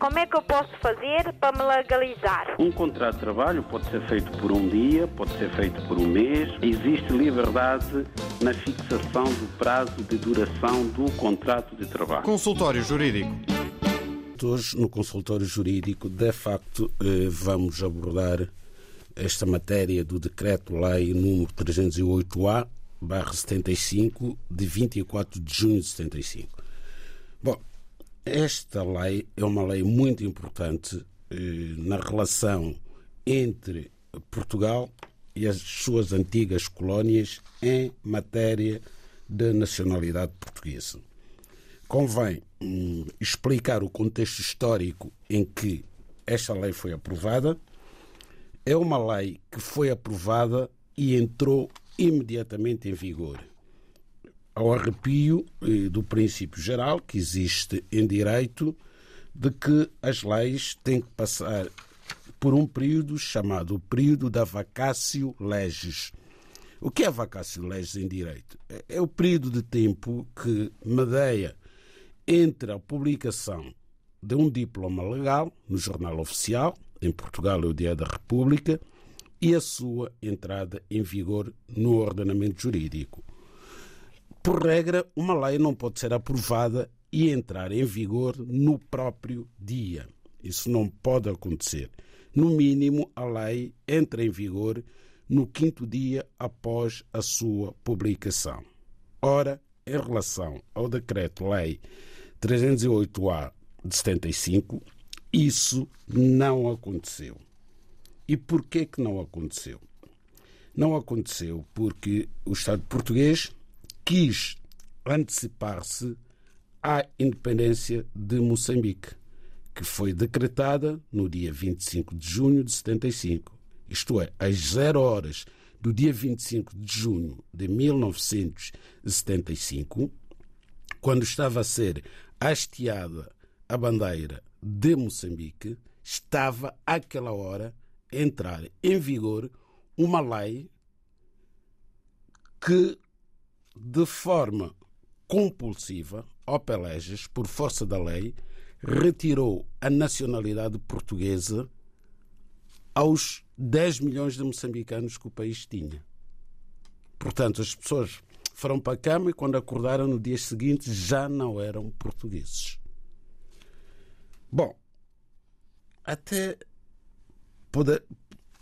Como é que eu posso fazer para me legalizar? Um contrato de trabalho pode ser feito por um dia, pode ser feito por um mês. Existe liberdade na fixação do prazo de duração do contrato de trabalho. Consultório Jurídico. Hoje, no consultório jurídico, de facto, eh, vamos abordar esta matéria do Decreto-Lei número 308-A, barra 75, de 24 de junho de 75. Bom, esta lei é uma lei muito importante eh, na relação entre Portugal e as suas antigas colónias em matéria de nacionalidade portuguesa. Convém hum, explicar o contexto histórico em que esta lei foi aprovada. É uma lei que foi aprovada e entrou imediatamente em vigor ao arrepio eh, do princípio geral que existe em direito de que as leis têm que passar por um período chamado período da vacatio legis. O que é vacatio legis em direito? É, é o período de tempo que medeia entre a publicação de um diploma legal no jornal oficial, em Portugal é o Dia da República, e a sua entrada em vigor no ordenamento jurídico. Por regra, uma lei não pode ser aprovada e entrar em vigor no próprio dia. Isso não pode acontecer. No mínimo, a lei entra em vigor no quinto dia após a sua publicação. Ora, em relação ao Decreto-Lei 308-A de 75, isso não aconteceu. E por que que não aconteceu? Não aconteceu porque o Estado português quis antecipar-se à independência de Moçambique, que foi decretada no dia 25 de junho de 75. Isto é, às zero horas do dia 25 de junho de 1975, quando estava a ser hasteada a bandeira de Moçambique, estava àquela hora a entrar em vigor uma lei que de forma compulsiva, Opeleges, por força da lei, retirou a nacionalidade portuguesa aos 10 milhões de moçambicanos que o país tinha. Portanto, as pessoas foram para a cama e quando acordaram no dia seguinte já não eram portugueses. Bom, até pode,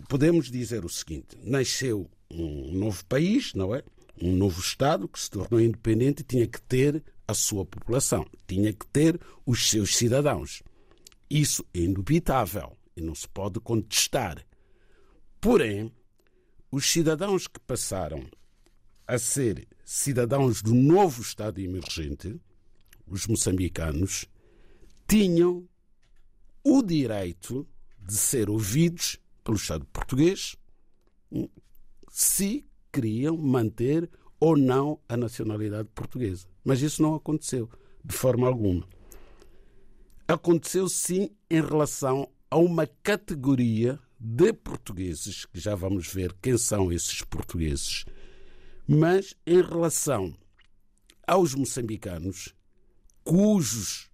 podemos dizer o seguinte: nasceu um novo país, não é? Um novo Estado que se tornou independente tinha que ter a sua população, tinha que ter os seus cidadãos. Isso é indubitável e não se pode contestar. Porém, os cidadãos que passaram a ser cidadãos do novo Estado emergente, os moçambicanos, tinham o direito de ser ouvidos pelo Estado português se queriam manter ou não a nacionalidade portuguesa. Mas isso não aconteceu de forma alguma. Aconteceu sim em relação a uma categoria de portugueses, que já vamos ver quem são esses portugueses, mas em relação aos moçambicanos, cujos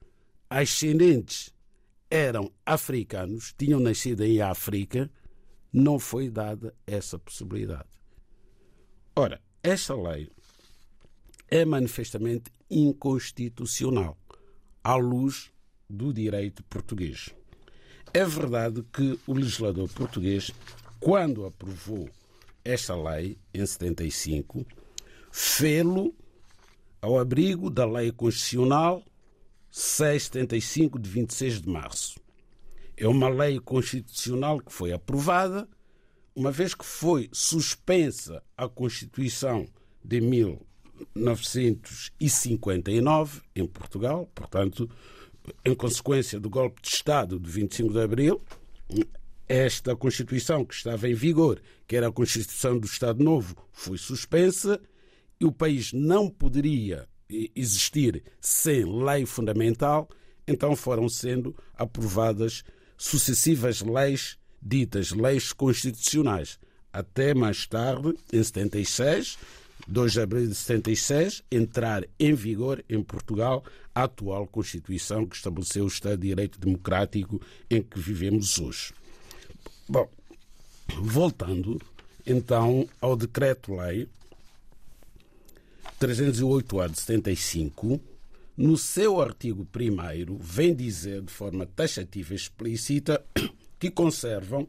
ascendentes eram africanos, tinham nascido em África, não foi dada essa possibilidade. Ora, esta lei é manifestamente inconstitucional à luz do direito português. É verdade que o legislador português, quando aprovou esta lei, em 75, fê-lo ao abrigo da Lei Constitucional 675 de 26 de março. É uma lei constitucional que foi aprovada uma vez que foi suspensa a Constituição de 1959 em Portugal, portanto, em consequência do golpe de Estado de 25 de abril, esta Constituição que estava em vigor, que era a Constituição do Estado Novo, foi suspensa e o país não poderia existir sem lei fundamental, então foram sendo aprovadas sucessivas leis ditas leis constitucionais. Até mais tarde, em 76, 2 de abril de 76, entrar em vigor em Portugal a atual Constituição que estabeleceu o Estado de Direito Democrático em que vivemos hoje. Bom, voltando então ao Decreto-Lei 308-A de 75, no seu artigo 1, vem dizer de forma taxativa e explícita que conservam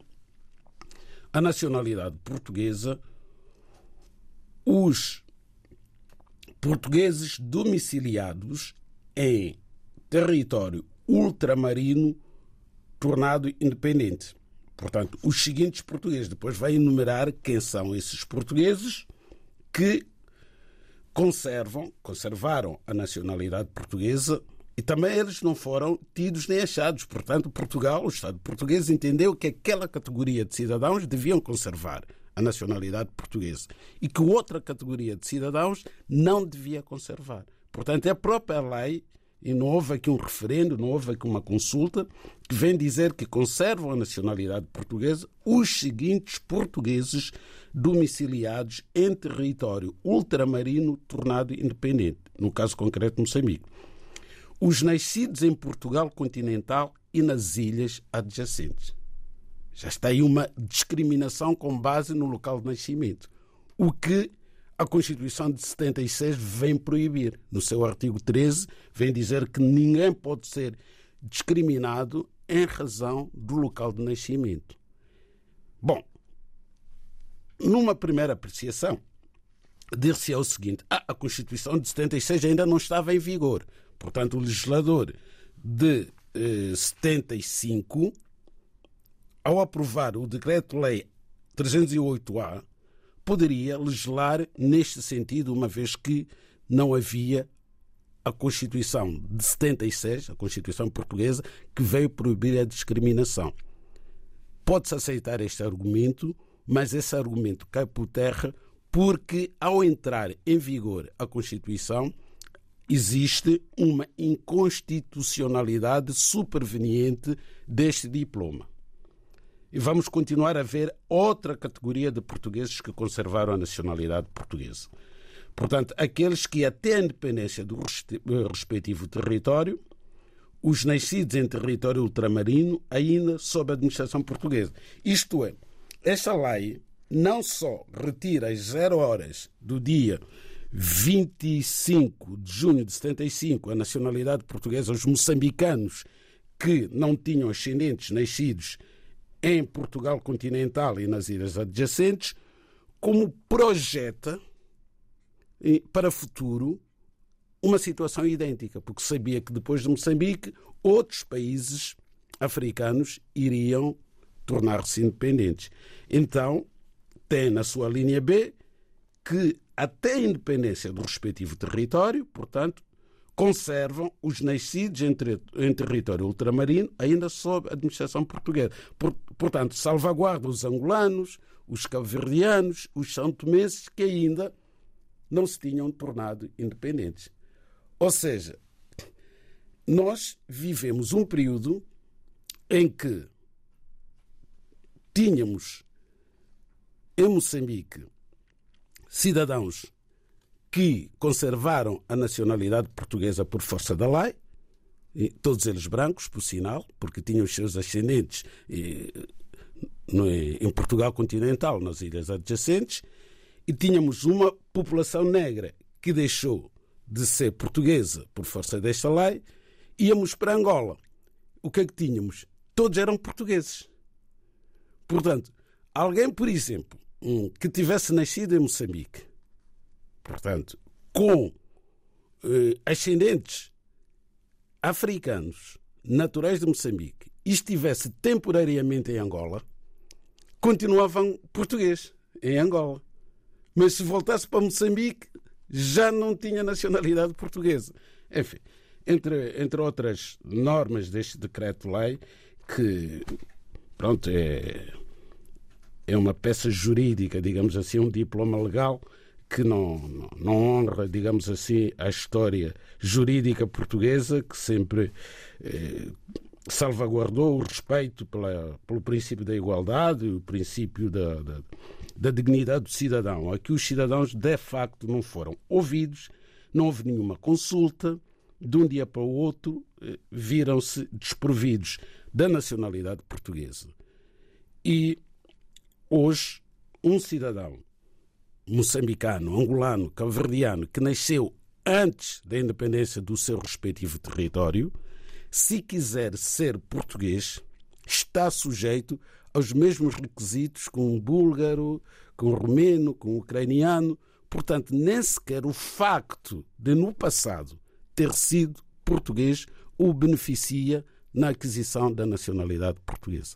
a nacionalidade portuguesa os portugueses domiciliados em território ultramarino tornado independente. Portanto, os seguintes portugueses. Depois vai enumerar quem são esses portugueses que conservam, conservaram a nacionalidade portuguesa e também eles não foram tidos nem achados. Portanto, Portugal, o Estado português, entendeu que aquela categoria de cidadãos deviam conservar a nacionalidade portuguesa e que outra categoria de cidadãos não devia conservar. Portanto, é a própria lei, e não houve aqui um referendo, não houve aqui uma consulta, que vem dizer que conservam a nacionalidade portuguesa os seguintes portugueses domiciliados em território ultramarino tornado independente, no caso concreto Moçambique. Os nascidos em Portugal continental e nas ilhas adjacentes. Já está aí uma discriminação com base no local de nascimento. O que a Constituição de 76 vem proibir. No seu artigo 13, vem dizer que ninguém pode ser discriminado em razão do local de nascimento. Bom, numa primeira apreciação, dir-se é o seguinte: ah, a Constituição de 76 ainda não estava em vigor. Portanto, o legislador de eh, 75 ao aprovar o Decreto-Lei 308-A, poderia legislar neste sentido, uma vez que não havia a Constituição de 76, a Constituição portuguesa, que veio proibir a discriminação. Pode-se aceitar este argumento, mas esse argumento cai por terra porque, ao entrar em vigor a Constituição, existe uma inconstitucionalidade superveniente deste diploma. E vamos continuar a ver outra categoria de portugueses que conservaram a nacionalidade portuguesa. Portanto, aqueles que até a independência do respectivo território, os nascidos em território ultramarino, ainda sob a administração portuguesa. Isto é, esta lei não só retira as zero horas do dia 25 de junho de 75 a nacionalidade portuguesa aos moçambicanos que não tinham ascendentes nascidos em Portugal continental e nas ilhas adjacentes, como projeta para futuro uma situação idêntica, porque sabia que depois de Moçambique, outros países africanos iriam tornar-se independentes. Então, tem na sua linha B que até a independência do respectivo território, portanto, conservam os nascidos em, em território ultramarino ainda sob administração portuguesa. Por, portanto, salvaguarda os angolanos, os cabo-verdianos, os são-tomenses que ainda não se tinham tornado independentes. Ou seja, nós vivemos um período em que tínhamos em Moçambique cidadãos que conservaram a nacionalidade portuguesa por força da lei, todos eles brancos, por sinal, porque tinham os seus ascendentes em Portugal continental, nas ilhas adjacentes, e tínhamos uma população negra que deixou de ser portuguesa por força desta lei, íamos para Angola. O que é que tínhamos? Todos eram portugueses. Portanto, alguém, por exemplo, que tivesse nascido em Moçambique portanto, com eh, ascendentes africanos naturais de Moçambique e estivesse temporariamente em Angola, continuavam português em Angola. Mas se voltasse para Moçambique, já não tinha nacionalidade portuguesa. Enfim, entre, entre outras normas deste decreto-lei, que pronto, é, é uma peça jurídica, digamos assim, um diploma legal que não, não, honra, digamos assim, a história jurídica portuguesa, que sempre eh, salvaguardou o respeito pela, pelo princípio da igualdade, o princípio da, da, da dignidade do cidadão, a que os cidadãos de facto não foram ouvidos, não houve nenhuma consulta, de um dia para o outro eh, viram-se desprovidos da nacionalidade portuguesa. E hoje, um cidadão moçambicano, angolano, cabo-verdiano, que nasceu antes da independência do seu respectivo território, se quiser ser português, está sujeito aos mesmos requisitos que um búlgaro, com um romeno, com um ucraniano. Portanto, nem sequer o facto de, no passado, ter sido português o beneficia na aquisição da nacionalidade portuguesa.